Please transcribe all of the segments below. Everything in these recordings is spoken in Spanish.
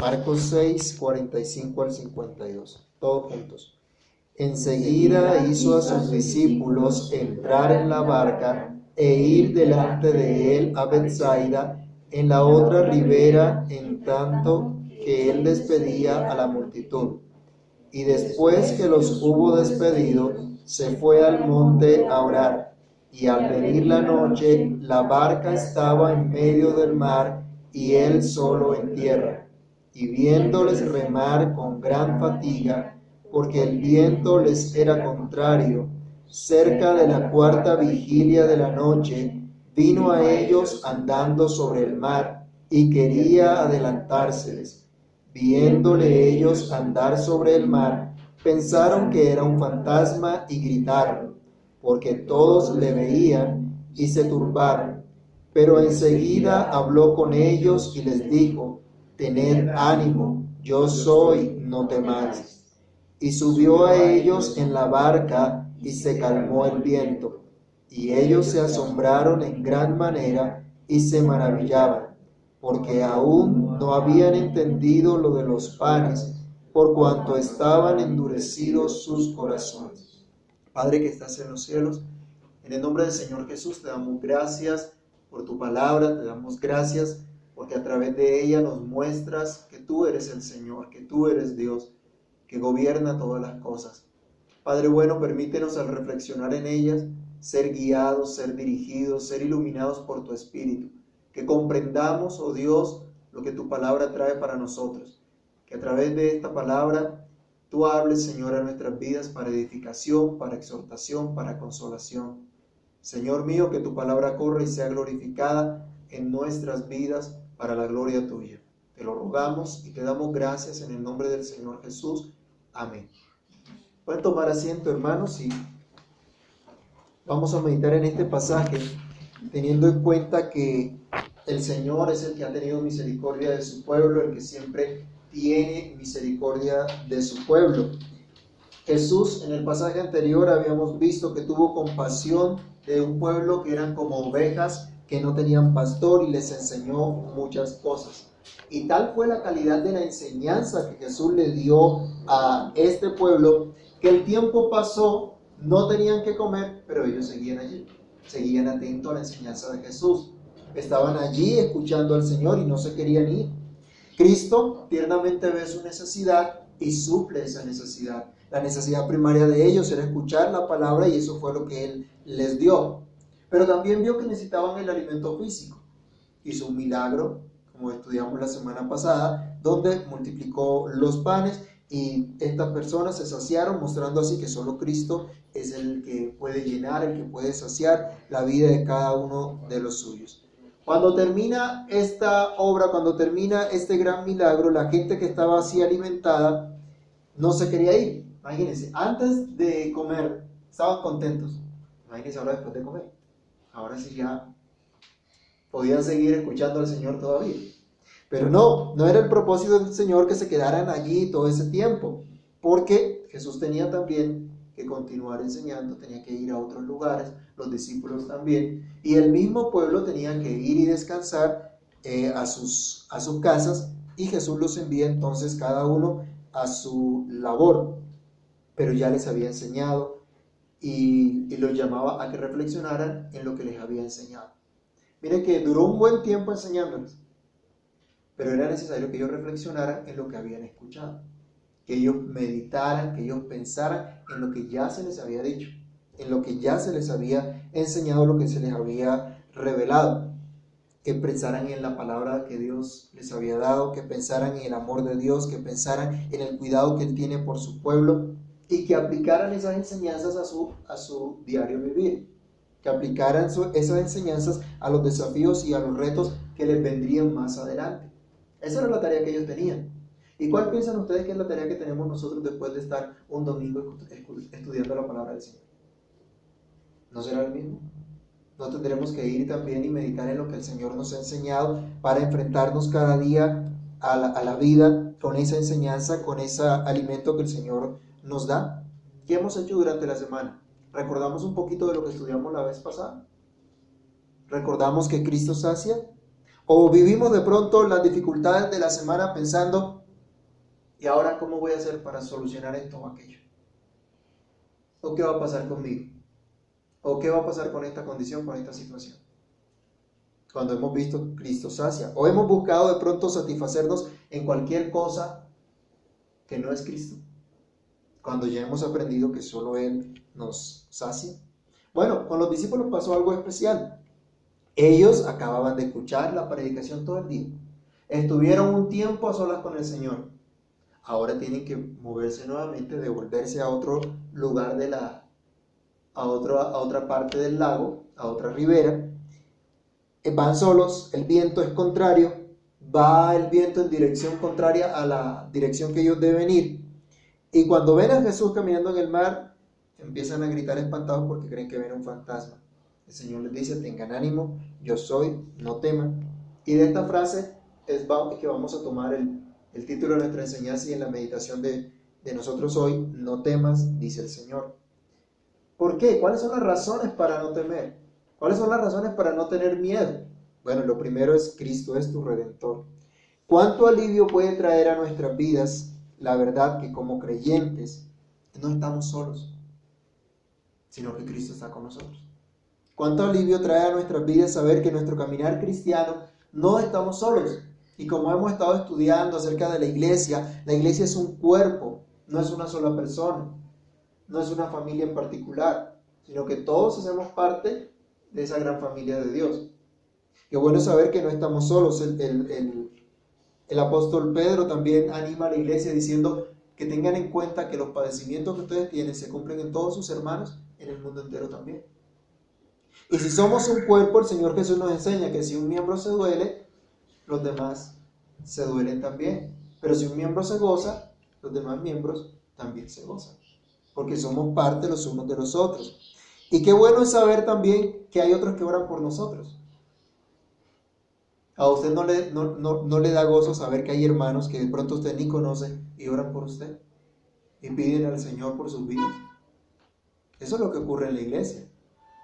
Marcos 6, 45 al 52. Todos juntos. Enseguida hizo a sus discípulos entrar en la barca e ir delante de él a Bethsaida en la otra ribera, en tanto que él despedía a la multitud. Y después que los hubo despedido, se fue al monte a orar. Y al venir la noche, la barca estaba en medio del mar y él solo en tierra. Y viéndoles remar con gran fatiga, porque el viento les era contrario, cerca de la cuarta vigilia de la noche, vino a ellos andando sobre el mar y quería adelantárseles. Viéndole ellos andar sobre el mar, pensaron que era un fantasma y gritaron, porque todos le veían y se turbaron. Pero enseguida habló con ellos y les dijo, tened ánimo, yo soy, no temáis. Y subió a ellos en la barca y se calmó el viento. Y ellos se asombraron en gran manera y se maravillaban, porque aún no habían entendido lo de los panes, por cuanto estaban endurecidos sus corazones. Padre que estás en los cielos, en el nombre del Señor Jesús te damos gracias por tu palabra, te damos gracias porque a través de ella nos muestras que tú eres el Señor, que tú eres Dios, que gobierna todas las cosas. Padre bueno, permítenos al reflexionar en ellas ser guiados, ser dirigidos, ser iluminados por tu Espíritu. Que comprendamos, oh Dios, lo que tu palabra trae para nosotros. Que a través de esta palabra tú hables, Señor, a nuestras vidas para edificación, para exhortación, para consolación. Señor mío, que tu palabra corra y sea glorificada en nuestras vidas para la gloria tuya. Te lo rogamos y te damos gracias en el nombre del Señor Jesús. Amén. Pueden tomar asiento, hermanos, y vamos a meditar en este pasaje, teniendo en cuenta que el Señor es el que ha tenido misericordia de su pueblo, el que siempre tiene misericordia de su pueblo. Jesús en el pasaje anterior habíamos visto que tuvo compasión de un pueblo que eran como ovejas que no tenían pastor y les enseñó muchas cosas. Y tal fue la calidad de la enseñanza que Jesús le dio a este pueblo que el tiempo pasó, no tenían que comer, pero ellos seguían allí, seguían atentos a la enseñanza de Jesús. Estaban allí escuchando al Señor y no se querían ir. Cristo tiernamente ve su necesidad y suple esa necesidad. La necesidad primaria de ellos era escuchar la palabra y eso fue lo que Él les dio. Pero también vio que necesitaban el alimento físico. Hizo un milagro, como estudiamos la semana pasada, donde multiplicó los panes y estas personas se saciaron, mostrando así que solo Cristo es el que puede llenar, el que puede saciar la vida de cada uno de los suyos. Cuando termina esta obra, cuando termina este gran milagro, la gente que estaba así alimentada no se quería ir. Imagínense, antes de comer estaban contentos. Imagínense ahora después de comer. Ahora sí ya podían seguir escuchando al Señor todavía. Pero no, no era el propósito del Señor que se quedaran allí todo ese tiempo, porque Jesús tenía también que continuar enseñando, tenía que ir a otros lugares, los discípulos también, y el mismo pueblo tenía que ir y descansar eh, a, sus, a sus casas, y Jesús los envía entonces cada uno a su labor, pero ya les había enseñado y, y los llamaba a que reflexionaran en lo que les había enseñado. Mire que duró un buen tiempo enseñándoles pero era necesario que ellos reflexionaran en lo que habían escuchado, que ellos meditaran, que ellos pensaran en lo que ya se les había dicho, en lo que ya se les había enseñado, lo que se les había revelado, que pensaran en la palabra que Dios les había dado, que pensaran en el amor de Dios, que pensaran en el cuidado que Él tiene por su pueblo y que aplicaran esas enseñanzas a su, a su diario vivir, que aplicaran esas enseñanzas a los desafíos y a los retos que les vendrían más adelante. Esa era la tarea que ellos tenían. ¿Y cuál piensan ustedes que es la tarea que tenemos nosotros después de estar un domingo estudiando la palabra del Señor? ¿No será el mismo? ¿No tendremos que ir también y meditar en lo que el Señor nos ha enseñado para enfrentarnos cada día a la, a la vida con esa enseñanza, con ese alimento que el Señor nos da? ¿Qué hemos hecho durante la semana? ¿Recordamos un poquito de lo que estudiamos la vez pasada? ¿Recordamos que Cristo sacia? O vivimos de pronto las dificultades de la semana pensando, ¿y ahora cómo voy a hacer para solucionar esto o aquello? ¿O qué va a pasar conmigo? ¿O qué va a pasar con esta condición, con esta situación? Cuando hemos visto Cristo sacia. O hemos buscado de pronto satisfacernos en cualquier cosa que no es Cristo. Cuando ya hemos aprendido que solo Él nos sacia. Bueno, con los discípulos pasó algo especial. Ellos acababan de escuchar la predicación todo el día. Estuvieron un tiempo a solas con el Señor. Ahora tienen que moverse nuevamente, devolverse a otro lugar de la, a, otro, a otra parte del lago, a otra ribera. Eh, van solos, el viento es contrario, va el viento en dirección contraria a la dirección que ellos deben ir. Y cuando ven a Jesús caminando en el mar, empiezan a gritar espantados porque creen que ven un fantasma. El Señor les dice, tengan ánimo, yo soy, no teman. Y de esta frase es que vamos a tomar el, título de nuestra enseñanza y en la meditación de, de nosotros hoy, no temas, dice el Señor. ¿Por qué? ¿Cuáles son las razones para no temer? ¿Cuáles son las razones para no tener miedo? Bueno, lo primero es Cristo es tu redentor. ¿Cuánto alivio puede traer a nuestras vidas la verdad que como creyentes no estamos solos, sino que Cristo está con nosotros? Cuánto alivio trae a nuestras vidas saber que nuestro caminar cristiano no estamos solos. Y como hemos estado estudiando acerca de la iglesia, la iglesia es un cuerpo, no es una sola persona, no es una familia en particular, sino que todos hacemos parte de esa gran familia de Dios. Qué bueno saber que no estamos solos. El, apóstol Pedro también anima a la iglesia diciendo que tengan en cuenta que los padecimientos que ustedes tienen se cumplen en todos sus hermanos, en el mundo entero también. Y si somos un cuerpo, el Señor Jesús nos enseña que si un miembro se duele, los demás se duelen también. Pero si un miembro se goza, los demás miembros también se gozan. Porque somos parte los unos de los otros. Y qué bueno es saber también que hay otros que oran por nosotros. A usted no le, no, no le da gozo saber que hay hermanos que de pronto usted ni conoce y oran por usted. Y piden al Señor por sus vidas. Eso es lo que ocurre en la iglesia.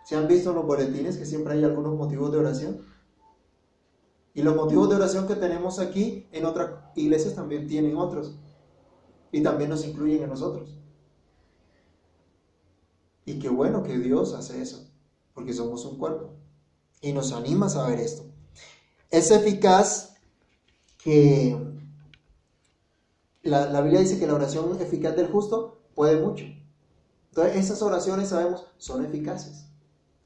¿Se han visto en los boletines que siempre hay algunos motivos de oración? Y los motivos de oración que tenemos aquí en otras iglesias también tienen otros. Y también nos incluyen a nosotros. Y qué bueno que Dios hace eso, porque somos un cuerpo. Y nos anima a saber esto. Es eficaz que la, la Biblia dice que la oración eficaz del justo puede mucho. Entonces esas oraciones sabemos son eficaces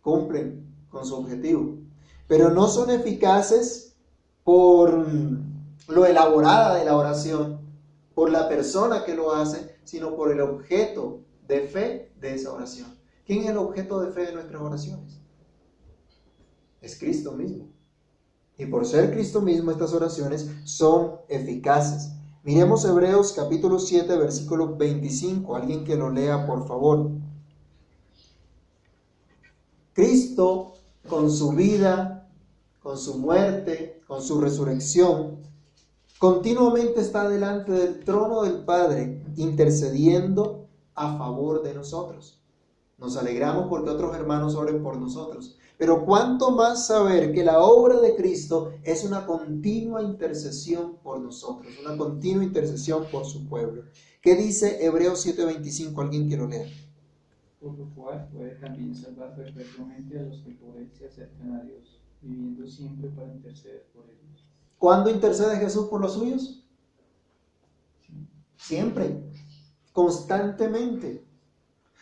cumplen con su objetivo, pero no son eficaces por lo elaborada de la oración, por la persona que lo hace, sino por el objeto de fe de esa oración. ¿Quién es el objeto de fe de nuestras oraciones? Es Cristo mismo. Y por ser Cristo mismo, estas oraciones son eficaces. Miremos Hebreos capítulo 7, versículo 25. Alguien que lo lea, por favor. Cristo, con su vida, con su muerte, con su resurrección, continuamente está delante del trono del Padre, intercediendo a favor de nosotros. Nos alegramos porque otros hermanos oren por nosotros. Pero cuánto más saber que la obra de Cristo es una continua intercesión por nosotros, una continua intercesión por su pueblo. ¿Qué dice Hebreos 7:25? Alguien que lo lea por lo cual puede también salvar perpetuamente a los que por él se acercan a Dios, viviendo siempre para interceder por ellos. ¿Cuándo intercede Jesús por los suyos? Siempre, constantemente.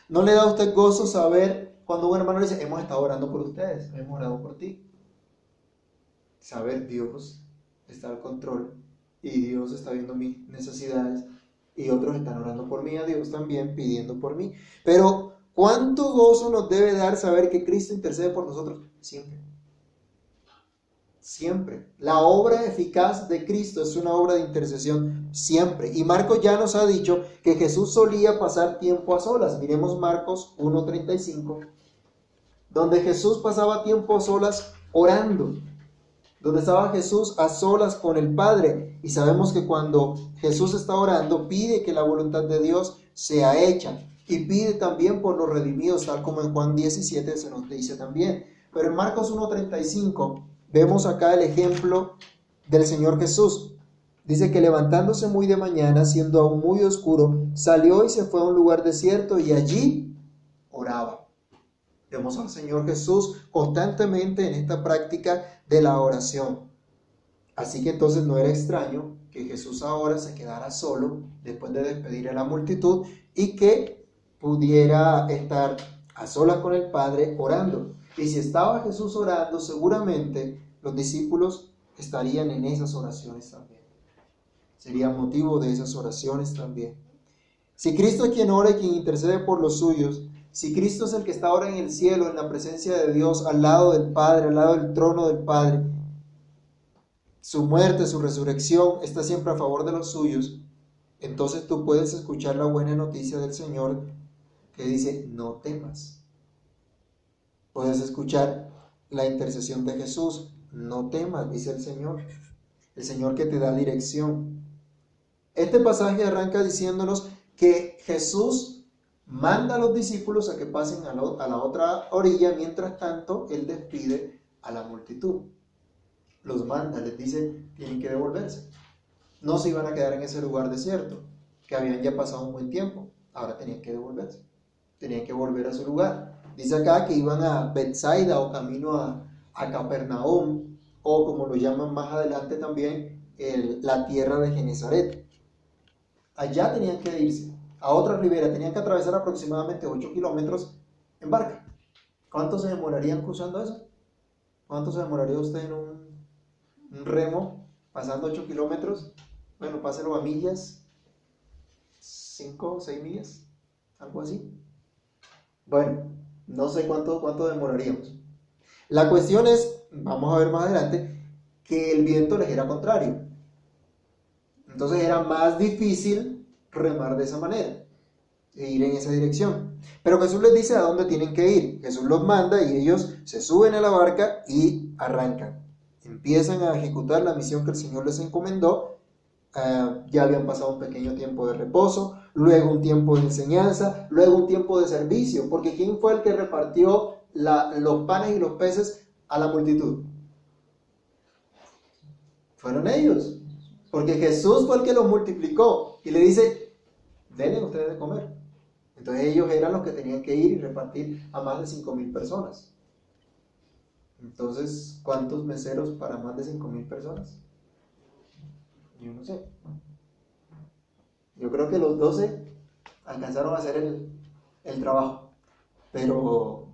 ¿No le da a usted gozo saber cuando un hermano dice, hemos estado orando por ustedes, hemos orado por ti? Saber Dios está al control y Dios está viendo mis necesidades y otros están orando por mí a Dios también, pidiendo por mí. Pero ¿Cuánto gozo nos debe dar saber que Cristo intercede por nosotros? Siempre. Siempre. La obra eficaz de Cristo es una obra de intercesión siempre. Y Marcos ya nos ha dicho que Jesús solía pasar tiempo a solas. Miremos Marcos 1.35, donde Jesús pasaba tiempo a solas orando. Donde estaba Jesús a solas con el Padre. Y sabemos que cuando Jesús está orando, pide que la voluntad de Dios sea hecha y pide también por los redimidos, tal como en Juan 17 se nos dice también. Pero en Marcos 1.35 vemos acá el ejemplo del Señor Jesús. Dice que levantándose muy de mañana, siendo aún muy oscuro, salió y se fue a un lugar desierto y allí oraba. Vemos al Señor Jesús constantemente en esta práctica de la oración. Así que entonces no era extraño que Jesús ahora se quedara solo después de despedir a la multitud y que pudiera estar a solas con el Padre orando. Y si estaba Jesús orando, seguramente los discípulos estarían en esas oraciones también. Sería motivo de esas oraciones también. Si Cristo es quien ora y quien intercede por los suyos, si Cristo es el que está ahora en el cielo, en la presencia de Dios, al lado del Padre, al lado del trono del Padre, su muerte, su resurrección está siempre a favor de los suyos, entonces tú puedes escuchar la buena noticia del Señor que dice, no temas. Puedes escuchar la intercesión de Jesús, no temas, dice el Señor, el Señor que te da dirección. Este pasaje arranca diciéndonos que Jesús manda a los discípulos a que pasen a, la otra orilla, mientras tanto Él despide a la multitud. Los manda, les dice, tienen que devolverse. No se iban a quedar en ese lugar desierto, que habían ya pasado un buen tiempo, ahora tenían que devolverse, tenían que volver a su lugar. Dice acá que iban a Bethsaida o camino a, a Capernaum, o como lo llaman más adelante también, la tierra de Genezaret. Allá tenían que irse, a otra ribera, tenían que atravesar aproximadamente 8 kilómetros en barca. ¿Cuánto se demorarían cruzando eso? ¿Cuánto se demoraría usted en un, un remo pasando 8 kilómetros? Bueno, páselo a millas, 5 o 6 millas, algo así. Bueno, no sé cuánto, cuánto demoraríamos. La cuestión es, vamos a ver más adelante, que el viento les era contrario. Entonces era más difícil remar de esa manera e ir en esa dirección. Pero Jesús les dice a dónde tienen que ir. Jesús los manda y ellos se suben a la barca y arrancan. Empiezan a ejecutar la misión que el Señor les encomendó. Ah, ya habían pasado un pequeño tiempo de reposo, luego un tiempo de enseñanza, luego un tiempo de servicio, porque ¿quién fue el que repartió los panes y los peces a la multitud? Fueron ellos, porque Jesús fue el que los multiplicó y le dice, denle ustedes de comer. Entonces ellos eran los que tenían que ir y repartir a más de 5 mil personas. Entonces, ¿cuántos meseros para más de 5 mil personas? Yo no sé. Yo creo que los 12 alcanzaron a hacer el, el trabajo. Pero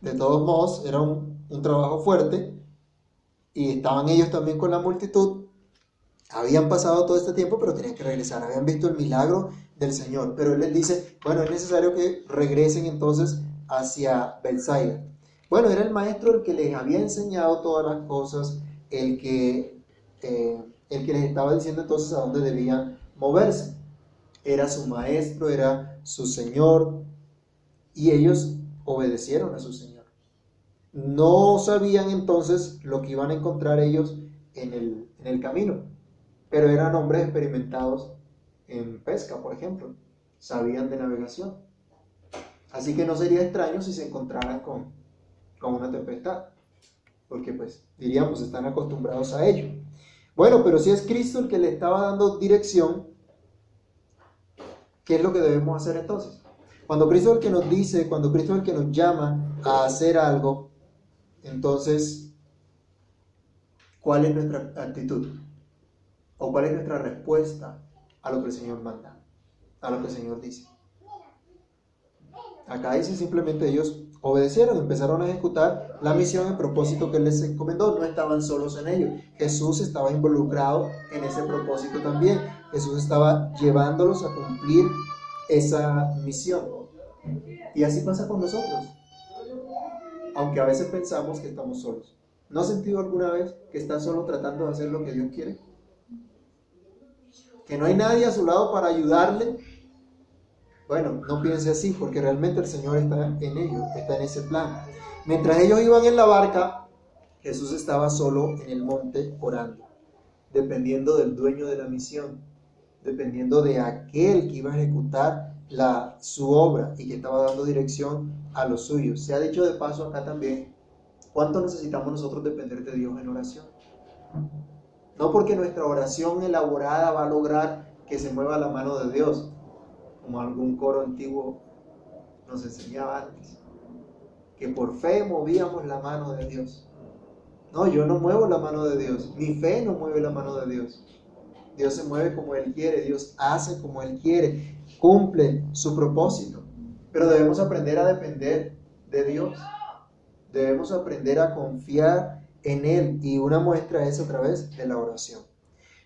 de todos modos era un, un trabajo fuerte y estaban ellos también con la multitud. Habían pasado todo este tiempo, pero tenían que regresar. Habían visto el milagro del Señor. Pero Él les dice, bueno, es necesario que regresen entonces hacia Bethsaida. Bueno, era el maestro el que les había enseñado todas las cosas, el que, eh, el que les estaba diciendo entonces a dónde debían moverse. Era su maestro, era su Señor, y ellos obedecieron a su Señor. No sabían entonces lo que iban a encontrar ellos en el, en el camino, pero eran hombres experimentados en pesca, por ejemplo. Sabían de navegación. Así que no sería extraño si se encontraran con, con una tempestad, porque pues diríamos, están acostumbrados a ello. Bueno, pero si es Cristo el que le estaba dando dirección, ¿qué es lo que debemos hacer entonces? Cuando Cristo es el que nos dice, cuando Cristo es el que nos llama a hacer algo, entonces, ¿cuál es nuestra actitud? ¿O cuál es nuestra respuesta a lo que el Señor manda? A lo que el Señor dice. Acá dice simplemente ellos obedecieron, empezaron a ejecutar la misión, el propósito que les encomendó. No estaban solos en ello. Jesús estaba involucrado en ese propósito también. Jesús estaba llevándolos a cumplir esa misión. Y así pasa con nosotros. Aunque a veces pensamos que estamos solos. ¿No has sentido alguna vez que estás solo tratando de hacer lo que Dios quiere? Que no hay nadie a su lado para ayudarle bueno, no piense así, porque realmente el Señor está en ellos, está en ese plan. Mientras ellos iban en la barca, Jesús estaba solo en el monte orando, dependiendo del dueño de la misión, dependiendo de aquel que iba a ejecutar la, su obra y que estaba dando dirección a los suyos. Se ha dicho de paso acá también, ¿Cuánto necesitamos nosotros depender de Dios en oración? No porque nuestra oración elaborada va a lograr que se mueva la mano de Dios, como algún coro antiguo nos enseñaba antes, que por fe movíamos la mano de Dios. No, yo no muevo la mano de Dios, mi fe no mueve la mano de Dios. Dios se mueve como Él quiere, Dios hace como Él quiere, cumple su propósito. Pero debemos aprender a depender de Dios. Debemos aprender a confiar en Él y una muestra es a través de la oración.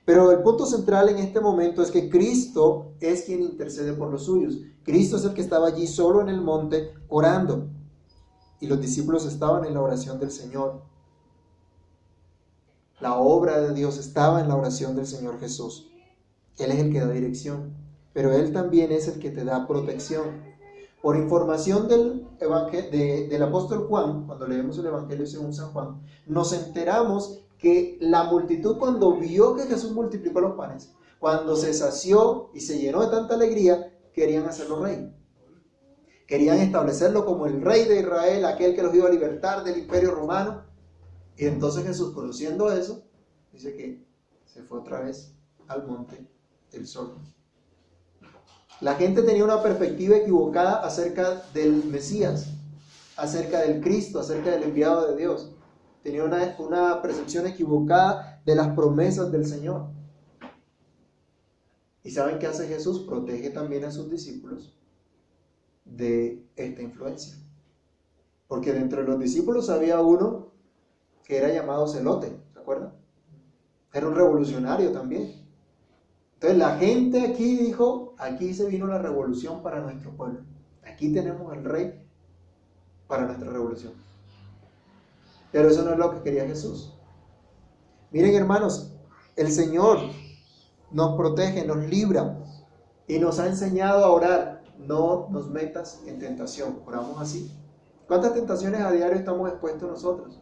Pero el punto central en este momento es que Cristo es quien intercede por los suyos. Cristo es el que estaba allí solo en el monte orando y los discípulos estaban en la oración del Señor. La obra de Dios estaba en la oración del Señor Jesús. Él es el que da dirección, pero Él también es el que te da protección. Por información del, del apóstol Juan, cuando leemos el Evangelio según San Juan, nos enteramos que la multitud cuando vio que Jesús multiplicó los panes, cuando se sació y se llenó de tanta alegría, querían hacerlo rey. Querían establecerlo como el rey de Israel, aquel que los iba a libertar del imperio romano. Y entonces Jesús, conociendo eso, dice que se fue otra vez al monte del sol. La gente tenía una perspectiva equivocada acerca del Mesías, acerca del Cristo, acerca del enviado de Dios. Tenía una, una percepción equivocada de las promesas del Señor. ¿Y saben qué hace Jesús? Protege también a sus discípulos de esta influencia. Porque dentro de los discípulos había uno que era llamado Celote, ¿se acuerdan? Era un revolucionario también. Entonces la gente aquí dijo, aquí se vino la revolución para nuestro pueblo. Aquí tenemos al rey para nuestra revolución. Pero eso no es lo que quería Jesús. Miren hermanos, el Señor nos protege, nos libra y nos ha enseñado a orar. No nos metas en tentación. Oramos así. ¿Cuántas tentaciones a diario estamos expuestos nosotros?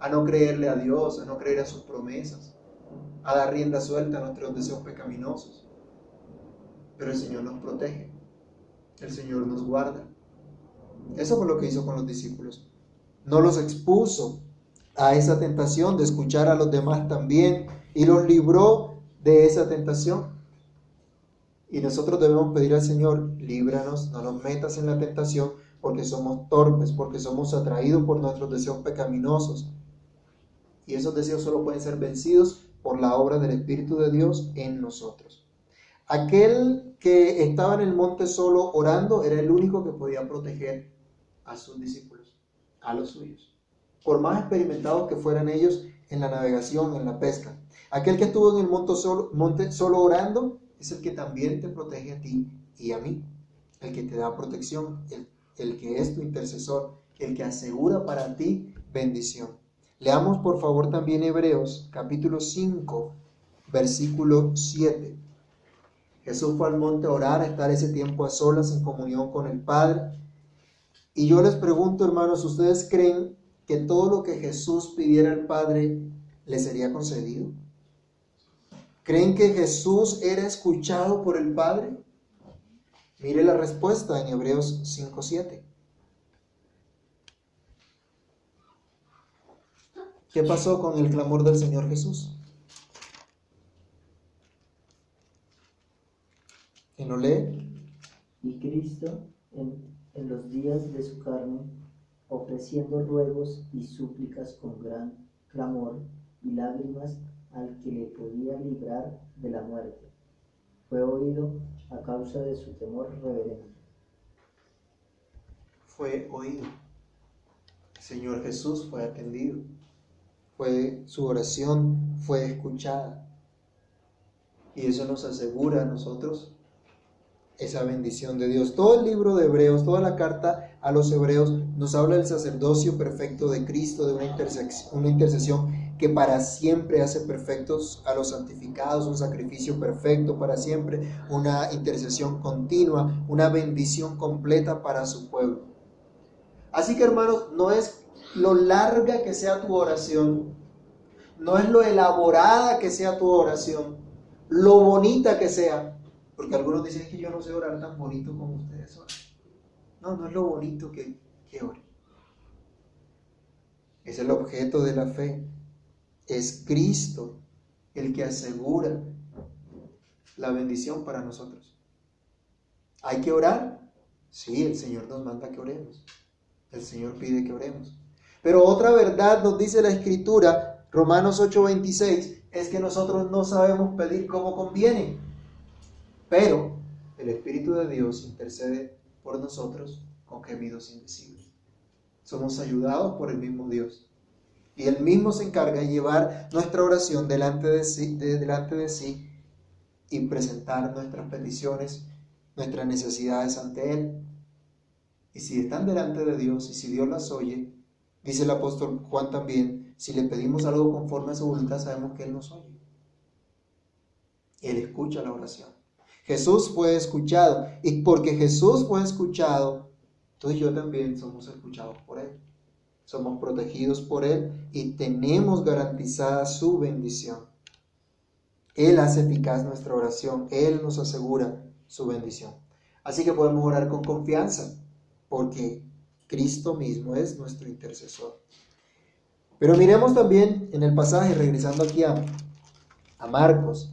A no creerle a Dios, a no creer a sus promesas, a dar rienda suelta a nuestros deseos pecaminosos. Pero el Señor nos protege. El Señor nos guarda. Eso fue lo que hizo con los discípulos. No los expuso a esa tentación de escuchar a los demás también y los libró de esa tentación. Y nosotros debemos pedir al Señor, líbranos, no nos metas en la tentación, porque somos torpes, porque somos atraídos por nuestros deseos pecaminosos. Y esos deseos solo pueden ser vencidos por la obra del Espíritu de Dios en nosotros. Aquel que estaba en el monte solo orando era el único que podía proteger a sus discípulos, a los suyos, por más experimentados que fueran ellos en la navegación, en la pesca. Aquel que estuvo en el monte solo, orando es el que también te protege a ti y a mí, el que te da protección, el, el que es tu intercesor, el que asegura para ti bendición. Leamos por favor también Hebreos capítulo 5, versículo 7. Jesús fue al monte a orar, a estar ese tiempo a solas en comunión con el Padre. Y yo les pregunto, hermanos, ¿ustedes creen que todo lo que Jesús pidiera al Padre le sería concedido? ¿Creen que Jesús era escuchado por el Padre? Mire la respuesta en Hebreos 5.7. ¿Qué pasó con el clamor del Señor Jesús? ¿Quién lo lee? Y Cristo, en, en los días de su carne, ofreciendo ruegos y súplicas con gran clamor y lágrimas al que le podía librar de la muerte, fue oído a causa de su temor reverente. Fue oído. El Señor Jesús fue atendido fue su oración fue escuchada. Y eso nos asegura a nosotros esa bendición de Dios. Todo el libro de Hebreos, toda la carta a los Hebreos nos habla del sacerdocio perfecto de Cristo, de una una intercesión que para siempre hace perfectos a los santificados, un sacrificio perfecto para siempre, una intercesión continua, una bendición completa para su pueblo. Así que hermanos, no es lo larga que sea tu oración, no es lo elaborada que sea tu oración, lo bonita que sea, porque algunos dicen que yo no sé orar tan bonito como ustedes oran. No, no es lo bonito que, que es el objeto de la fe. Es Cristo el que asegura la bendición para nosotros. ¿Hay que orar? Sí, el Señor nos manda que oremos. El Señor pide que oremos. Pero otra verdad nos dice la Escritura, Romanos 8:26, es que nosotros no sabemos pedir como conviene. Pero el Espíritu de Dios intercede por nosotros con gemidos invisibles. Somos ayudados por el mismo Dios. Y Él mismo se encarga de llevar nuestra oración delante de sí, delante de sí y presentar nuestras peticiones, nuestras necesidades ante Él. Y si están delante de Dios y si Dios las oye, dice el apóstol Juan también, si le pedimos algo conforme a su voluntad, sabemos que Él nos oye. Él escucha la oración. Jesús fue escuchado. Y porque Jesús fue escuchado, tú y yo también somos escuchados por Él. Somos protegidos por Él y tenemos garantizada su bendición. Él hace eficaz nuestra oración. Él nos asegura su bendición. Así que podemos orar con confianza porque Cristo mismo es nuestro intercesor. Pero miremos también en el pasaje, regresando aquí a, a Marcos,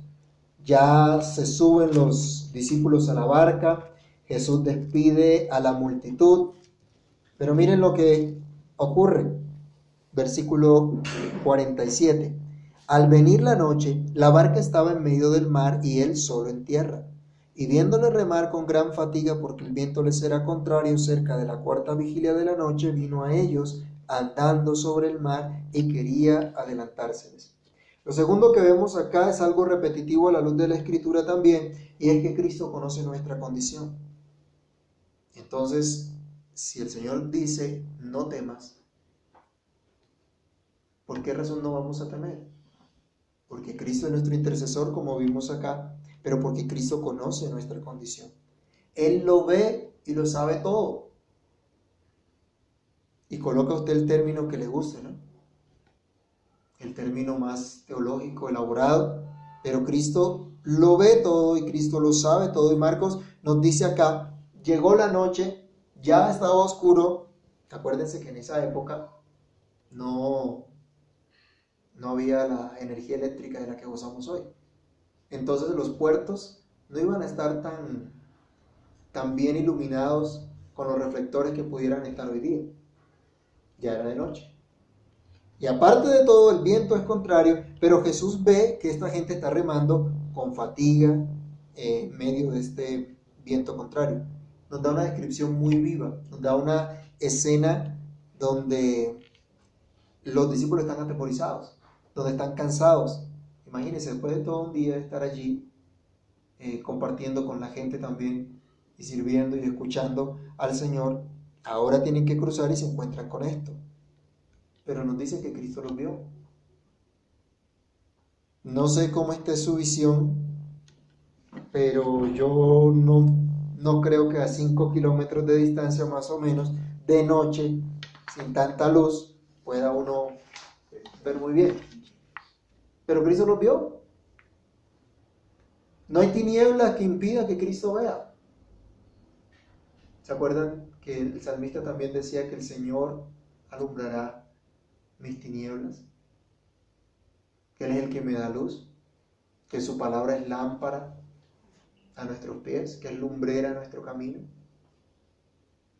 ya se suben los discípulos a la barca, Jesús despide a la multitud, pero miren lo que ocurre. Versículo 47. Al venir la noche, la barca estaba en medio del mar y él solo en tierra. Y viéndole remar con gran fatiga porque el viento les era contrario cerca de la cuarta vigilia de la noche, vino a ellos andando sobre el mar y quería adelantárseles. Lo segundo que vemos acá es algo repetitivo a la luz de la escritura también, y es que Cristo conoce nuestra condición. Entonces, si el Señor dice, no temas, ¿por qué razón no vamos a temer? Porque Cristo es nuestro intercesor, como vimos acá, pero porque Cristo conoce nuestra condición. Él lo ve y lo sabe todo. Y coloca usted el término que le guste, ¿no? El término más teológico, elaborado, pero Cristo lo ve todo y Cristo lo sabe todo. Y Marcos nos dice acá, llegó la noche, ya estaba oscuro. Acuérdense que en esa época no, no había la energía eléctrica de la que gozamos hoy. Entonces los puertos no iban a estar tan, tan bien iluminados con los reflectores que pudieran estar hoy día. Ya era de noche. Y aparte de todo, el viento es contrario, pero Jesús ve que esta gente está remando con fatiga eh, en medio de este viento contrario. Nos da una descripción muy viva, nos da una escena donde los discípulos están atemorizados, donde están cansados. Imagínense, después de todo un día estar allí eh, compartiendo con la gente también y sirviendo y escuchando al Señor, ahora tienen que cruzar y se encuentran con esto pero nos dice que Cristo los vio. No sé cómo esté su visión, pero yo no, no creo que a 5 kilómetros de distancia más o menos, de noche, sin tanta luz, pueda uno ver muy bien. Pero Cristo los vio. No hay tinieblas que impida que Cristo vea. ¿Se acuerdan que el salmista también decía que el Señor alumbrará mis tinieblas, que Él es el que me da luz, que su palabra es lámpara a nuestros pies, que es lumbrera a nuestro camino.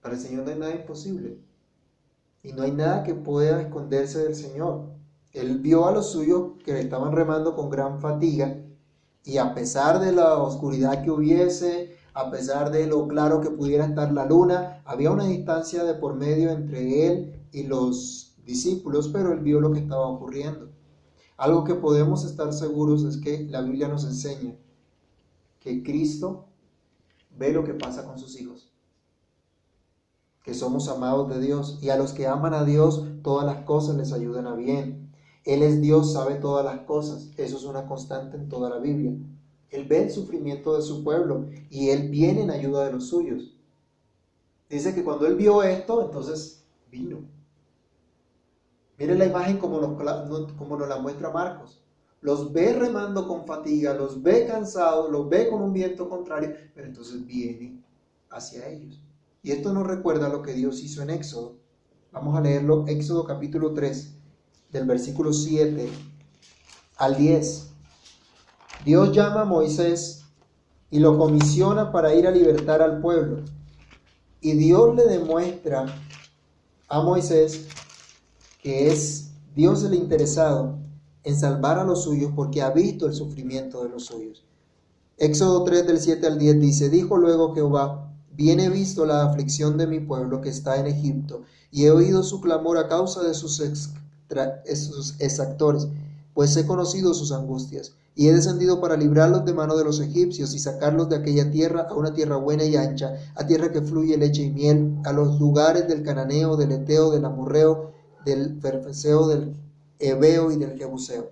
Para el Señor no hay nada imposible y no hay nada que pueda esconderse del Señor. Él vio a los suyos que estaban remando con gran fatiga y a pesar de la oscuridad que hubiese, a pesar de lo claro que pudiera estar la luna, había una distancia de por medio entre él y los discípulos, pero él vio lo que estaba ocurriendo. Algo que podemos estar seguros es que la Biblia nos enseña que Cristo ve lo que pasa con sus hijos, que somos amados de Dios y a los que aman a Dios todas las cosas les ayudan a bien. Él es Dios, sabe todas las cosas, eso es una constante en toda la Biblia. Él ve el sufrimiento de su pueblo y Él viene en ayuda de los suyos. Dice que cuando Él vio esto, entonces vino Miren la imagen como nos, como nos la muestra Marcos. Los ve remando con fatiga, los ve cansados, los ve con un viento contrario, pero entonces viene hacia ellos. Y esto nos recuerda lo que Dios hizo en Éxodo, Vamos a leerlo, Éxodo capítulo 3, del versículo 7 al 10. Dios llama a Moisés y lo comisiona para ir a libertar al pueblo. Y Dios le demuestra a Moisés que es Dios el interesado en salvar a los suyos porque ha visto el sufrimiento de los suyos. Éxodo 3 del 7 al 10 dice, dijo luego Jehová, bien he visto la aflicción de mi pueblo que está en Egipto, y he oído su clamor a causa de sus, sus exactores, pues he conocido sus angustias, y he descendido para librarlos de mano de los egipcios y sacarlos de aquella tierra a una tierra buena y ancha, a tierra que fluye leche y miel, a los lugares del cananeo, del eteo, del amorreo, del ferfeseo, del Ebeo y del Jebuseo.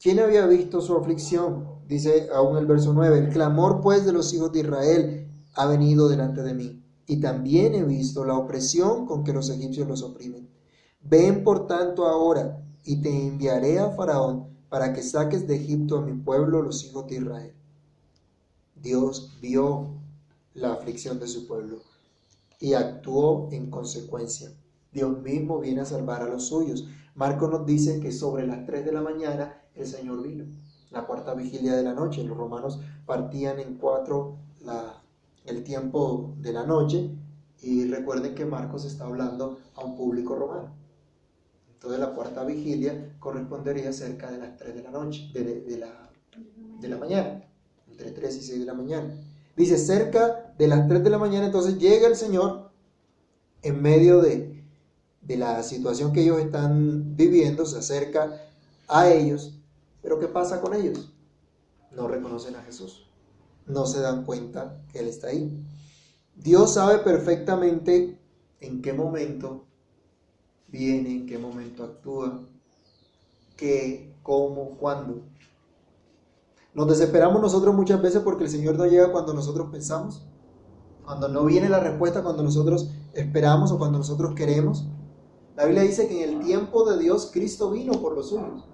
¿Quién había visto su aflicción? Dice aún el verso 9, el clamor pues de los hijos de Israel ha venido delante de mí, y también he visto la opresión con que los egipcios los oprimen. Ven por tanto ahora, y te enviaré a Faraón para que saques de Egipto a mi pueblo, los hijos de Israel. Dios vio la aflicción de su pueblo y actuó en consecuencia. Dios mismo viene a salvar a los suyos. Marco nos dice que sobre las 3 de la mañana el Señor vino, la cuarta vigilia de la noche. Los romanos partían en cuatro la, el tiempo de la noche y recuerden que Marcos está hablando a un público romano. Entonces la cuarta vigilia correspondería cerca de las 3 de la noche, de, la, de la mañana, entre 3 y 6 de la mañana. Dice, cerca de las 3 de la mañana, entonces llega el Señor en medio de, de la situación que ellos están viviendo, se acerca a ellos, pero ¿qué pasa con ellos? No reconocen a Jesús, no se dan cuenta que Él está ahí. Dios sabe perfectamente en qué momento viene, en qué momento actúa, qué, cómo, cuándo. Nos desesperamos nosotros muchas veces porque el Señor no llega cuando nosotros pensamos, cuando no viene la respuesta, cuando nosotros esperamos o cuando nosotros queremos. La Biblia dice que en el tiempo de Dios Cristo vino por los suyos.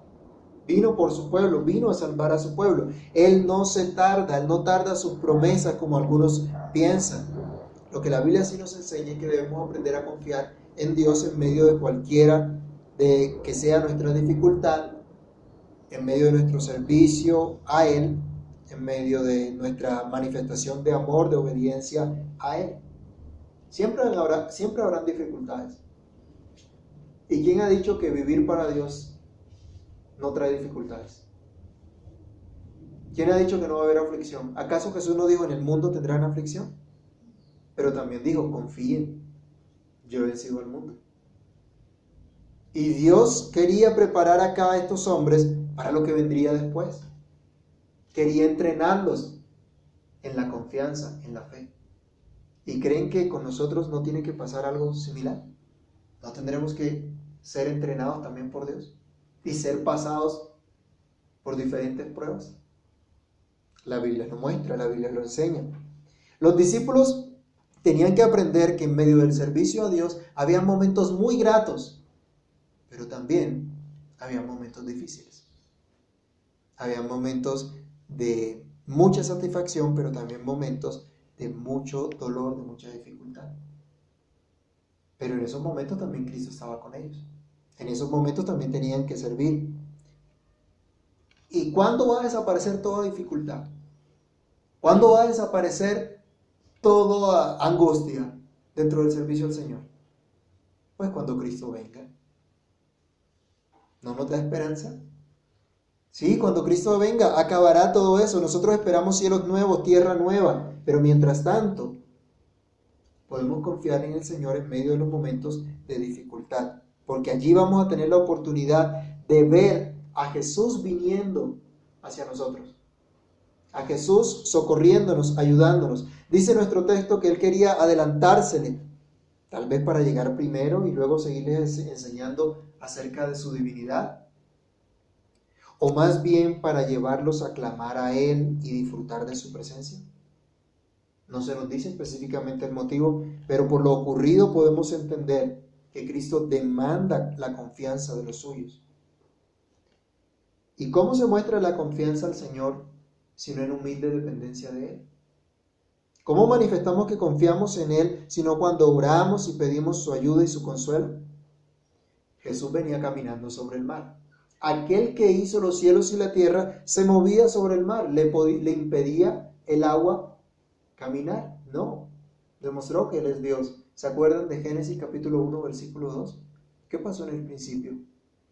Vino por su pueblo, vino a salvar a su pueblo. Él no se tarda, Él no tarda sus promesas como algunos piensan. Lo que la Biblia sí nos enseña es que debemos aprender a confiar en Dios en medio de cualquiera de que sea nuestra dificultad, en medio de nuestro servicio a Él, en medio de nuestra manifestación de amor, de obediencia a Él. Siempre, habrá, siempre habrán dificultades. ¿Y quién ha dicho que vivir para Dios no trae dificultades? ¿Quién ha dicho que no va a haber aflicción? ¿Acaso Jesús no dijo en el mundo tendrán aflicción? Pero también dijo, confíen, yo he vencido al mundo. Y Dios quería preparar acá a estos hombres para lo que vendría después. Quería entrenarlos en la confianza, en la fe. ¿Y creen que con nosotros no tiene que pasar algo similar? ¿No tendremos que ser entrenados también por Dios y ser pasados por diferentes pruebas. La Biblia lo muestra, la Biblia lo enseña. Los discípulos tenían que aprender que en medio del servicio a Dios había momentos muy gratos, pero también había momentos difíciles. Había momentos de mucha satisfacción, pero también momentos de mucho dolor, de mucha dificultad. Pero en esos momentos también Cristo estaba con ellos. En esos momentos también tenían que servir. ¿Y cuándo va a desaparecer toda dificultad? ¿Cuándo va a desaparecer toda angustia dentro del servicio al Señor? Pues cuando Cristo venga. ¿No nos da esperanza? Sí, cuando Cristo venga, acabará todo eso. Nosotros esperamos cielos nuevos, tierra nueva. Pero mientras tanto, podemos confiar en el Señor en medio de los momentos de dificultad, porque allí vamos a tener la oportunidad de ver a Jesús viniendo hacia nosotros, a Jesús socorriéndonos, ayudándonos. Dice nuestro texto que Él quería adelantársele, tal vez para llegar primero y luego seguirles enseñando acerca de su divinidad, o más bien para llevarlos a clamar a Él y disfrutar de su presencia. No se nos dice específicamente el motivo, pero por lo ocurrido podemos entender que Cristo demanda la confianza de los suyos. ¿Y cómo se muestra la confianza al Señor sino en humilde dependencia de Él? ¿Cómo manifestamos que confiamos en Él sino cuando oramos y pedimos su ayuda y su consuelo? Jesús venía caminando sobre el mar. Aquel que hizo los cielos y la tierra se movía sobre el mar. ¿Le, le impedía el agua caminar? No. Demostró que Él es Dios. ¿Se acuerdan de Génesis capítulo 1, versículo 2? ¿Qué pasó en el principio?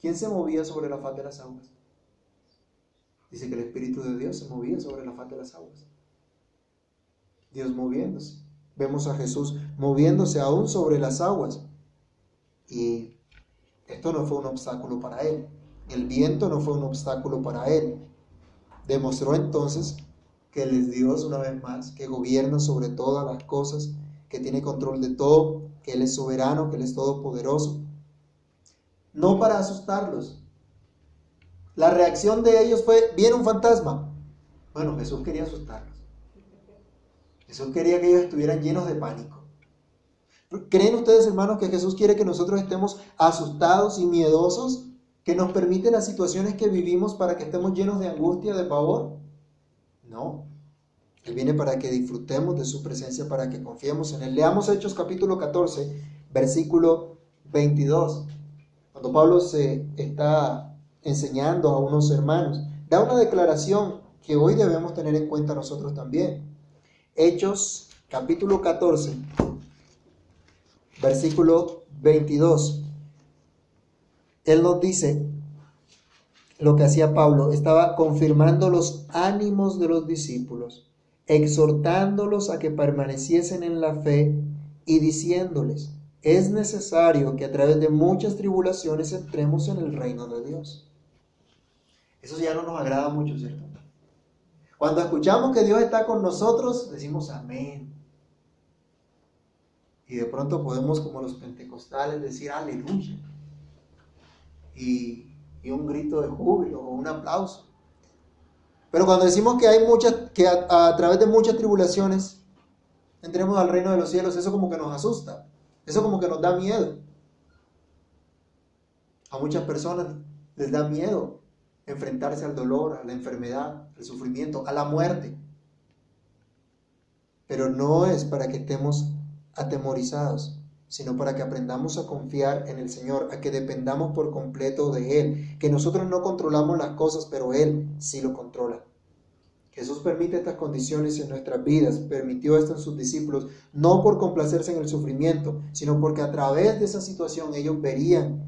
¿Quién se movía sobre la faz de las aguas? Dice que el Espíritu de Dios se movía sobre la faz de las aguas. Dios moviéndose. Vemos a Jesús moviéndose aún sobre las aguas. Y esto no fue un obstáculo para él. El viento no fue un obstáculo para él. Demostró entonces que Él es Dios una vez más, que gobierna sobre todas las cosas, que tiene control de todo, que Él es soberano, que Él es todopoderoso. No para asustarlos. La reacción de ellos fue, viene un fantasma. Bueno, Jesús quería asustarlos. Jesús quería que ellos estuvieran llenos de pánico. ¿Creen ustedes, hermanos, que Jesús quiere que nosotros estemos asustados y miedosos? ¿Que nos permite las situaciones que vivimos para que estemos llenos de angustia, de pavor? No. Él viene para que disfrutemos de su presencia, para que confiemos en Él. Leamos Hechos capítulo 14, versículo 22. Cuando Pablo se está enseñando a unos hermanos, da una declaración que hoy debemos tener en cuenta nosotros también. Hechos capítulo 14, versículo 22. Él nos dice, lo que hacía Pablo, estaba confirmando los ánimos de los discípulos, exhortándolos a que permaneciesen en la fe y diciéndoles, es necesario que a través de muchas tribulaciones entremos en el reino de Dios. Eso ya no nos agrada mucho, ¿cierto? Cuando escuchamos que Dios está con nosotros, decimos amén. Y de pronto podemos, como los pentecostales, decir aleluya. Y y un grito de júbilo o un aplauso. Pero cuando decimos que hay muchas, que a, través de muchas tribulaciones entremos al reino de los cielos, eso como que nos asusta, eso como que nos da miedo. A muchas personas les da miedo enfrentarse al dolor, a la enfermedad, al sufrimiento, a la muerte. Pero no es para que estemos atemorizados, sino para que aprendamos a confiar en el Señor, a que dependamos por completo de Él, que nosotros no controlamos las cosas, pero Él sí lo controla. Jesús permite estas condiciones en nuestras vidas, permitió esto en sus discípulos, no por complacerse en el sufrimiento, sino porque a través de esa situación ellos verían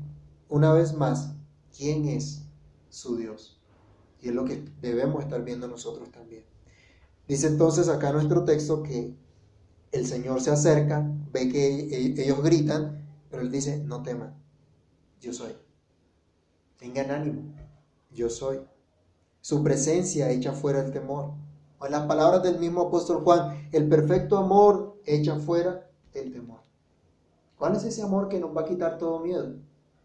una vez más quién es su Dios. Y es lo que debemos estar viendo nosotros también. Dice entonces acá nuestro texto que el Señor se acerca, ve que e-, ellos gritan, pero Él dice, no teman, yo soy. Tengan ánimo, yo soy. Su presencia echa fuera el temor. O en las palabras del mismo apóstol Juan, el perfecto amor echa fuera el temor. ¿Cuál es ese amor que nos va a quitar todo miedo?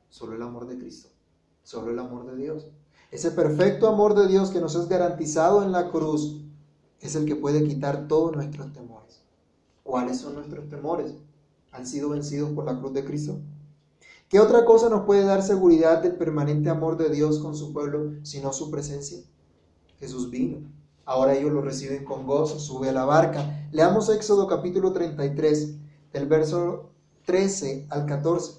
Solo el amor de Cristo, solo el amor de Dios. Ese perfecto amor de Dios que nos es garantizado en la cruz es el que puede quitar todos nuestros temores. ¿Cuáles son nuestros temores? ¿Han sido vencidos por la cruz de Cristo? ¿Qué otra cosa nos puede dar seguridad del permanente amor de Dios con su pueblo sino su presencia? Jesús vino. Ahora ellos lo reciben con gozo, sube a la barca. Leamos Éxodo capítulo 33, del verso 13 al 14.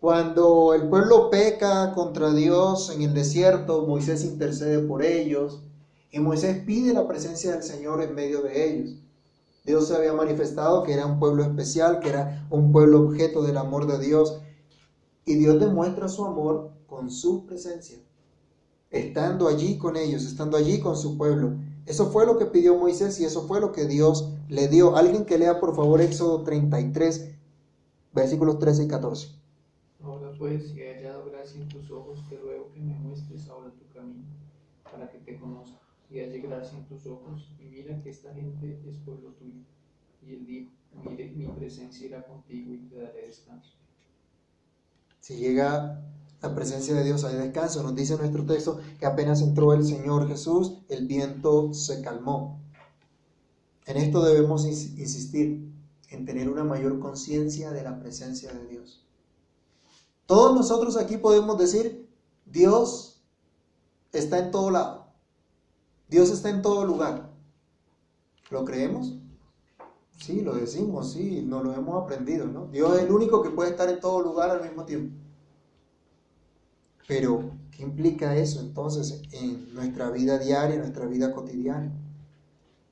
Cuando el pueblo peca contra Dios en el desierto, Moisés intercede por ellos y Moisés pide la presencia del Señor en medio de ellos. Dios se había manifestado que era un pueblo especial, que era un pueblo objeto del amor de Dios. Y Dios demuestra su amor con su presencia, estando allí con ellos, estando allí con su pueblo. Eso fue lo que pidió Moisés y eso fue lo que Dios le dio. Alguien que lea por favor Éxodo 33, versículos 13 y 14. Ahora pues, si he hallado gracia en tus ojos, te ruego que me muestres ahora tu camino, para que te conozca y halle gracia en tus ojos, y mira que esta gente es pueblo tuyo. Y él dijo, mire, mi presencia irá contigo y te daré descanso. Si llega la presencia de Dios hay descanso. Nos dice nuestro texto que apenas entró el Señor Jesús, el viento se calmó. En esto debemos insistir, en tener una mayor conciencia de la presencia de Dios. Todos nosotros aquí podemos decir, Dios está en todo lado. Dios está en todo lugar. ¿Lo creemos? Sí, lo decimos, sí, no lo hemos aprendido, ¿no? Dios es el único que puede estar en todo lugar al mismo tiempo. Pero, ¿qué implica eso entonces en nuestra vida diaria, en nuestra vida cotidiana?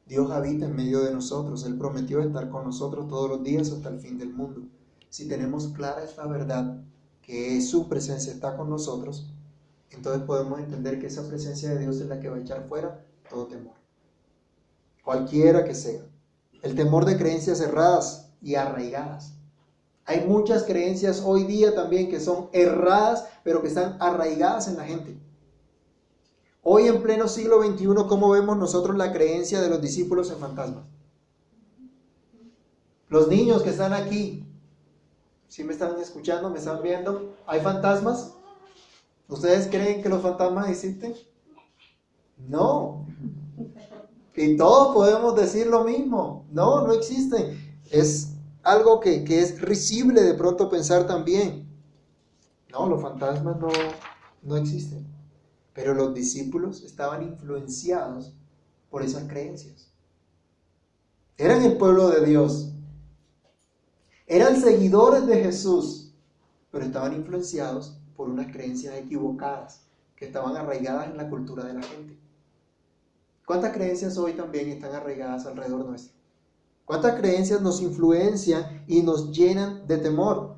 Dios habita en medio de nosotros, Él prometió estar con nosotros todos los días hasta el fin del mundo. Si tenemos clara esta verdad, que su presencia está con nosotros, entonces podemos entender que esa presencia de Dios es la que va a echar fuera todo temor. Cualquiera que sea. El temor de creencias erradas y arraigadas. Hay muchas creencias hoy día también que son erradas, pero que están arraigadas en la gente. Hoy en pleno siglo XXI, ¿cómo vemos nosotros la creencia de los discípulos en fantasmas? Los niños que están aquí, si me están escuchando, me están viendo, ¿hay fantasmas? ¿Ustedes creen que los fantasmas existen? No. Y todos podemos decir lo mismo. No, no existen. Es algo que, es risible de pronto pensar también. No, los fantasmas no, no existen. Pero los discípulos estaban influenciados por esas creencias. Eran el pueblo de Dios. Eran seguidores de Jesús, pero estaban influenciados por unas creencias equivocadas que estaban arraigadas en la cultura de la gente. ¿Cuántas creencias hoy también están arraigadas alrededor nuestro? ¿Cuántas creencias nos influencian y nos llenan de temor?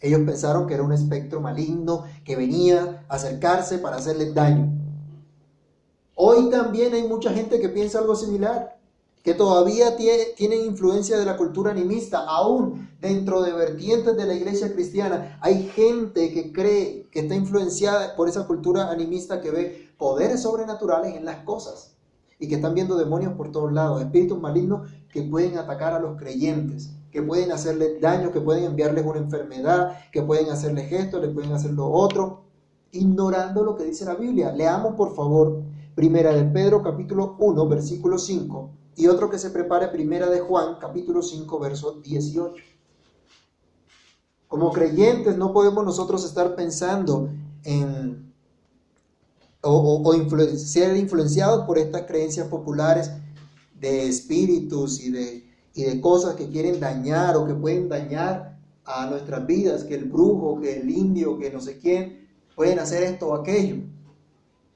Ellos pensaron que era un espectro maligno que venía a acercarse para hacerles daño. Hoy también hay mucha gente que piensa algo similar, que todavía tienen influencia de la cultura animista, aún dentro de vertientes de la iglesia cristiana. Hay gente que cree que está influenciada por esa cultura animista que ve poderes sobrenaturales en las cosas y que están viendo demonios por todos lados, espíritus malignos que pueden atacar a los creyentes, que pueden hacerles daño, que pueden enviarles una enfermedad, que pueden hacerles esto, le pueden hacer lo otro, ignorando lo que dice la Biblia. Leamos por favor Primera de Pedro capítulo 1 versículo 5 y otro que se prepare Primera de Juan capítulo 5 verso 18. Como creyentes no podemos nosotros estar pensando en o, ser influenciados por estas creencias populares de espíritus y de, y de cosas que quieren dañar o que pueden dañar a nuestras vidas, que el brujo, que el indio, que no sé quién, pueden hacer esto o aquello.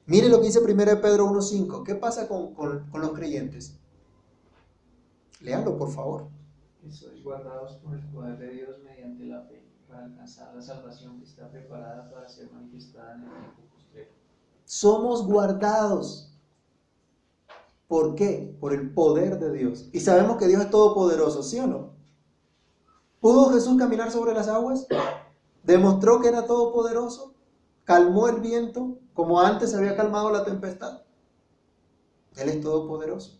Mire lo que dice 1 Pedro 1.5. ¿Qué pasa con, con, los creyentes? Léanlo, por favor. Sois guardados por el poder de Dios mediante la fe para alcanzar la salvación que está preparada para ser manifestada en el tiempo somos guardados. ¿Por qué? Por el poder de Dios. Y sabemos que Dios es todopoderoso, ¿sí o no? ¿Pudo Jesús caminar sobre las aguas? ¿Demostró que era todopoderoso? ¿Calmó el viento como antes se había calmado la tempestad? Él es todopoderoso.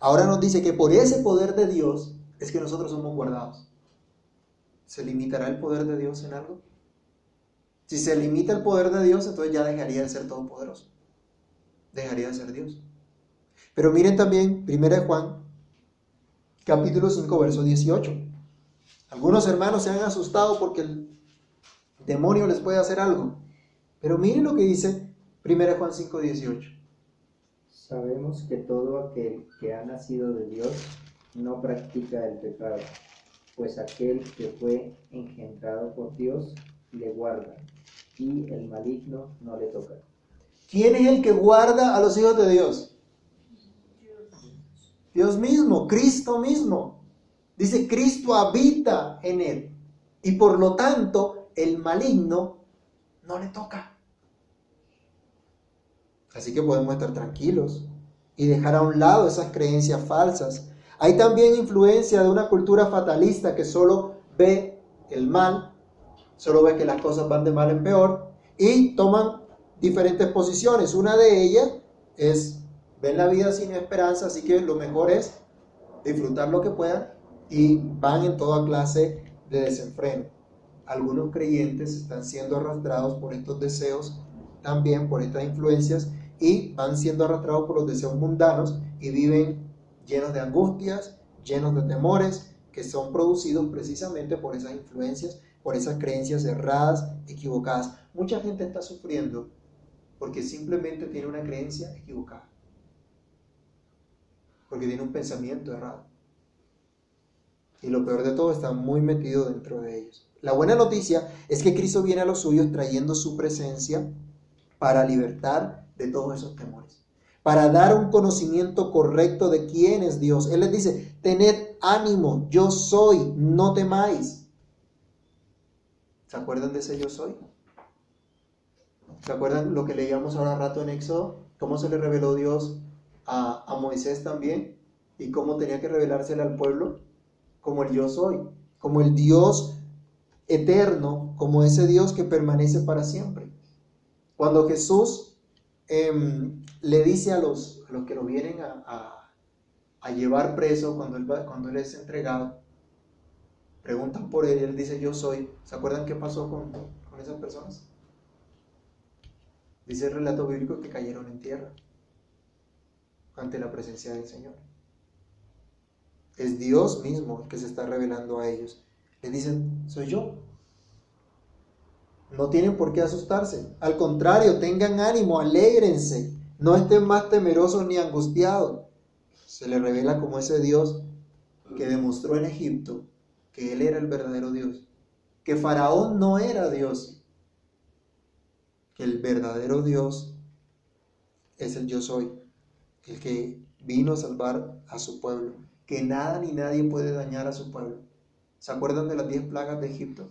Ahora nos dice que por ese poder de Dios es que nosotros somos guardados. ¿Se limitará el poder de Dios en algo? Si se limita el poder de Dios, entonces ya dejaría de ser todopoderoso. Dejaría de ser Dios. Pero miren también 1 Juan, capítulo 5, verso 18. Algunos hermanos se han asustado porque el demonio les puede hacer algo. Pero miren lo que dice 1 Juan 5, 18. Sabemos que todo aquel que ha nacido de Dios no practica el pecado, pues aquel que fue engendrado por Dios le guarda y el maligno no le toca. ¿Quién es el que guarda a los hijos de Dios? Dios mismo, Cristo mismo. Dice, Cristo habita en él. Y por lo tanto, el maligno no le toca. Así que podemos estar tranquilos y dejar a un lado esas creencias falsas. Hay también influencia de una cultura fatalista que solo ve el mal solo ve que las cosas van de mal en peor y toman diferentes posiciones. Una de ellas es, ven la vida sin esperanza, así que lo mejor es disfrutar lo que puedan y van en toda clase de desenfreno. Algunos creyentes están siendo arrastrados por estos deseos, también por estas influencias, y van siendo arrastrados por los deseos mundanos y viven llenos de angustias, llenos de temores, que son producidos precisamente por esas influencias por esas creencias erradas, equivocadas. Mucha gente está sufriendo porque simplemente tiene una creencia equivocada. porque tiene un pensamiento errado. Y lo peor de todo está muy metido dentro de ellos. La buena noticia es que Cristo viene a los suyos trayendo su presencia para libertar de todos esos temores, para dar un conocimiento correcto de quién es Dios. Él les dice, tened ánimo, yo soy, no temáis. ¿Se acuerdan de ese yo soy? ¿Se acuerdan lo que leíamos ahora rato en Éxodo? ¿Cómo se le reveló Dios a, a Moisés también? ¿Y cómo tenía que revelársele al pueblo? Como el yo soy, como el Dios eterno, como ese Dios que permanece para siempre. Cuando Jesús em, le dice a los, los que lo vienen a, a, llevar preso, cuando él, cuando él es entregado, preguntan por él y él dice yo soy. ¿Se acuerdan qué pasó con, con esas personas? Dice el relato bíblico que cayeron en tierra ante la presencia del Señor. Es Dios mismo el que se está revelando a ellos. Le dicen, soy yo. No tienen por qué asustarse. Al contrario, tengan ánimo, alégrense. No estén más temerosos ni angustiados. Se le revela como ese Dios que demostró en Egipto que Él era el verdadero Dios. Que Faraón no era Dios. Que el verdadero Dios es el yo soy. El que vino a salvar a su pueblo. Que nada ni nadie puede dañar a su pueblo. ¿Se acuerdan de las diez plagas de Egipto?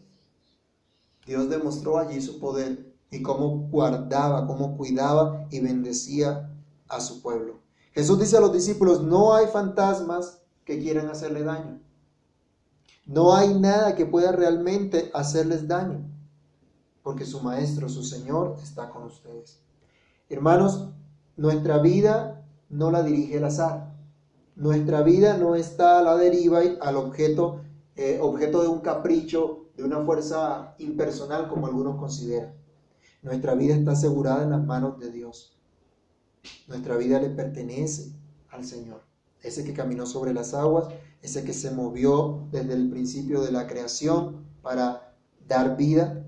Dios demostró allí su poder y cómo guardaba, cómo cuidaba y bendecía a su pueblo. Jesús dice a los discípulos, no hay fantasmas que quieran hacerle daño. No hay nada que pueda realmente hacerles daño, porque su Maestro, su Señor, está con ustedes. Hermanos, nuestra vida no la dirige el azar. Nuestra vida no está a la deriva al objeto, eh, objeto de un capricho de una fuerza impersonal como algunos consideran. Nuestra vida está asegurada en las manos de Dios. Nuestra vida le pertenece al Señor. Ese que caminó sobre las aguas, ese que se movió desde el principio de la creación para dar vida.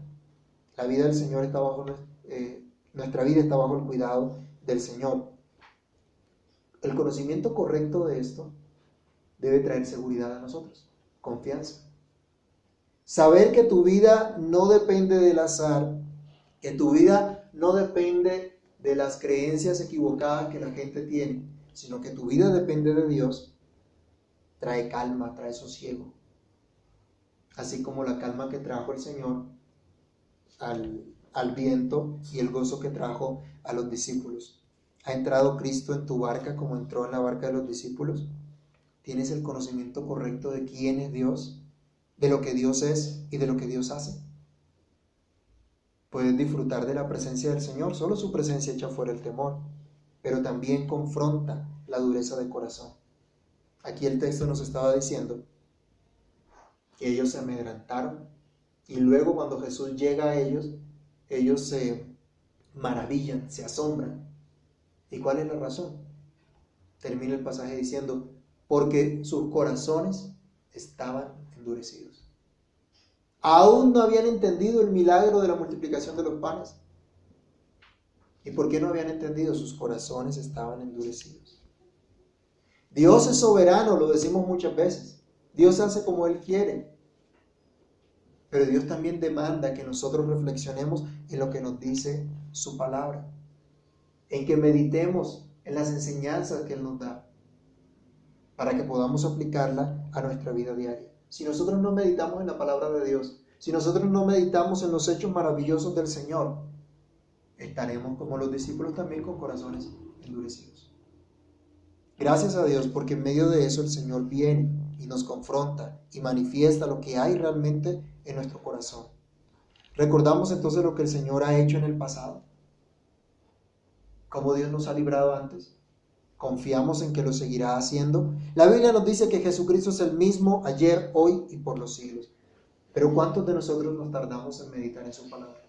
La vida del Señor está bajo, eh, nuestra vida está bajo el cuidado del Señor. El conocimiento correcto de esto debe traer seguridad a nosotros, confianza. Saber que tu vida no depende del azar, que tu vida no depende de las creencias equivocadas que la gente tiene, sino que tu vida depende de Dios, trae calma, trae sosiego. Así como la calma que trajo el Señor al, al viento y el gozo que trajo a los discípulos. ¿Ha entrado Cristo en tu barca como entró en la barca de los discípulos? ¿Tienes el conocimiento correcto de quién es Dios? De lo que Dios es y de lo que Dios hace. Puedes disfrutar de la presencia del Señor, solo su presencia echa fuera el temor, pero también confronta la dureza de corazón. Aquí el texto nos estaba diciendo que ellos se amedrantaron y luego cuando Jesús llega a ellos, ellos se maravillan, se asombran. ¿Y cuál es la razón? Termina el pasaje diciendo, porque sus corazones estaban endurecidos. Aún no habían entendido el milagro de la multiplicación de los panes. ¿Y por qué no habían entendido? Sus corazones estaban endurecidos. Dios es soberano, lo decimos muchas veces. Dios hace como Él quiere. Pero Dios también demanda que nosotros reflexionemos en lo que nos dice su palabra. En que meditemos en las enseñanzas que Él nos da. Para que podamos aplicarla a nuestra vida diaria si nosotros no meditamos en la palabra de Dios, si nosotros no meditamos en los hechos maravillosos del Señor, estaremos como los discípulos también con corazones endurecidos. Gracias a Dios porque en medio de eso el Señor viene y nos confronta y manifiesta lo que hay realmente en nuestro corazón. Recordamos entonces lo que el Señor ha hecho en el pasado, cómo Dios nos ha librado antes, Confiamos en que lo seguirá haciendo. La Biblia nos dice que Jesucristo es el mismo ayer, hoy y por los siglos. Pero ¿cuántos de nosotros nos tardamos en meditar en su palabra?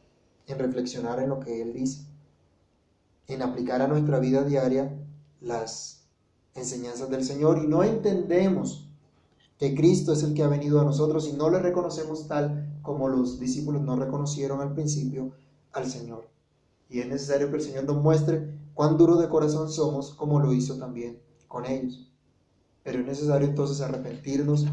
En reflexionar en lo que Él dice. En aplicar a nuestra vida diaria las enseñanzas del Señor y no entendemos que Cristo es el que ha venido a nosotros y no le reconocemos tal como los discípulos no reconocieron al principio al Señor. Y es necesario que el Señor nos muestre cuán duro de corazón somos, como lo hizo también con ellos. Pero es necesario entonces arrepentirnos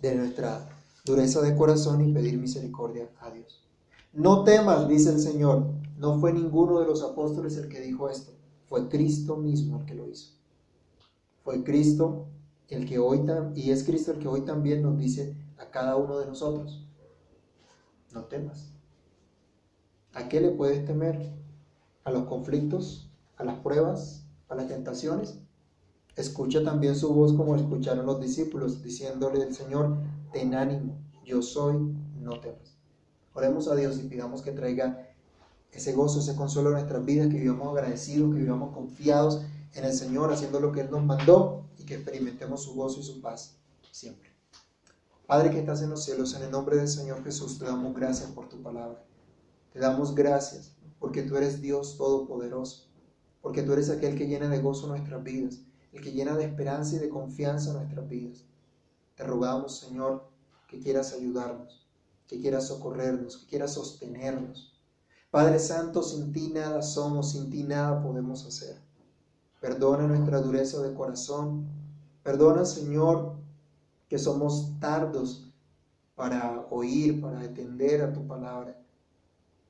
de nuestra dureza de corazón y pedir misericordia a Dios. No temas, dice el Señor. No fue ninguno de los apóstoles el que dijo esto. Fue Cristo mismo el que lo hizo. Fue Cristo el que hoy y es Cristo el que hoy también nos dice a cada uno de nosotros, no temas. ¿A qué le puedes temer? ¿A los conflictos? ¿A las pruebas? ¿A las tentaciones? Escucha también su voz como escucharon los discípulos, diciéndole el Señor, ten ánimo, yo soy, no temas. Oremos a Dios y pidamos que traiga ese gozo, ese consuelo en nuestras vidas, que vivamos agradecidos, que vivamos confiados en el Señor, haciendo lo que Él nos mandó y que experimentemos su gozo y su paz siempre. Padre que estás en los cielos, en el nombre del Señor Jesús, te damos gracias por tu palabra. Te damos gracias porque tú eres Dios Todopoderoso, porque tú eres aquel que llena de gozo nuestras vidas, el que llena de esperanza y de confianza nuestras vidas. Te rogamos, Señor, que quieras ayudarnos, que quieras socorrernos, que quieras sostenernos. Padre Santo, sin ti nada somos, sin ti nada podemos hacer. Perdona nuestra dureza de corazón. Perdona, Señor, que somos tardos para oír, para atender a tu palabra.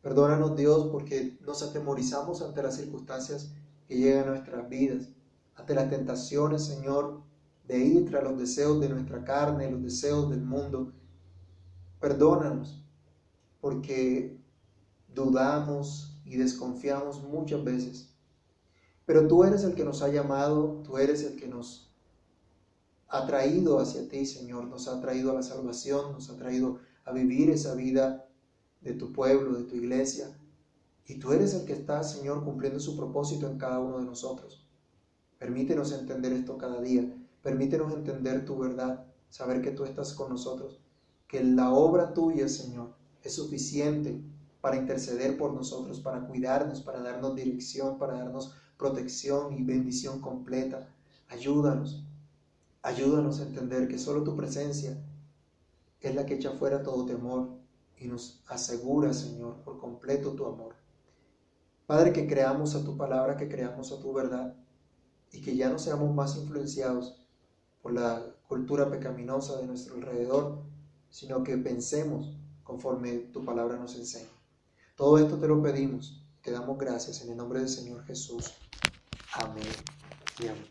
Perdónanos, Dios, porque nos atemorizamos ante las circunstancias que llegan a nuestras vidas, ante las tentaciones, Señor, de ir tras los deseos de nuestra carne, los deseos del mundo. Perdónanos, porque dudamos y desconfiamos muchas veces pero tú eres el que nos ha llamado, tú eres el que nos ha traído hacia ti, Señor, nos ha traído a la salvación, nos ha traído a vivir esa vida de tu pueblo, de tu iglesia. Y tú eres el que está, Señor, cumpliendo su propósito en cada uno de nosotros. Permítenos entender esto cada día. Permítenos entender tu verdad, saber que tú estás con nosotros, que la obra tuya, Señor, es suficiente para interceder por nosotros, para cuidarnos, para darnos dirección, para darnos protección y bendición completa. Ayúdanos, ayúdanos a entender que solo tu presencia es la que echa fuera todo temor y nos asegura, Señor, por completo tu amor. Padre, que creamos a tu palabra, que creamos a tu verdad y que ya no seamos más influenciados por la cultura pecaminosa de nuestro alrededor, sino que pensemos conforme tu palabra nos enseña. Todo esto te lo pedimos, te damos gracias en el nombre del Señor Jesús. Amén amén.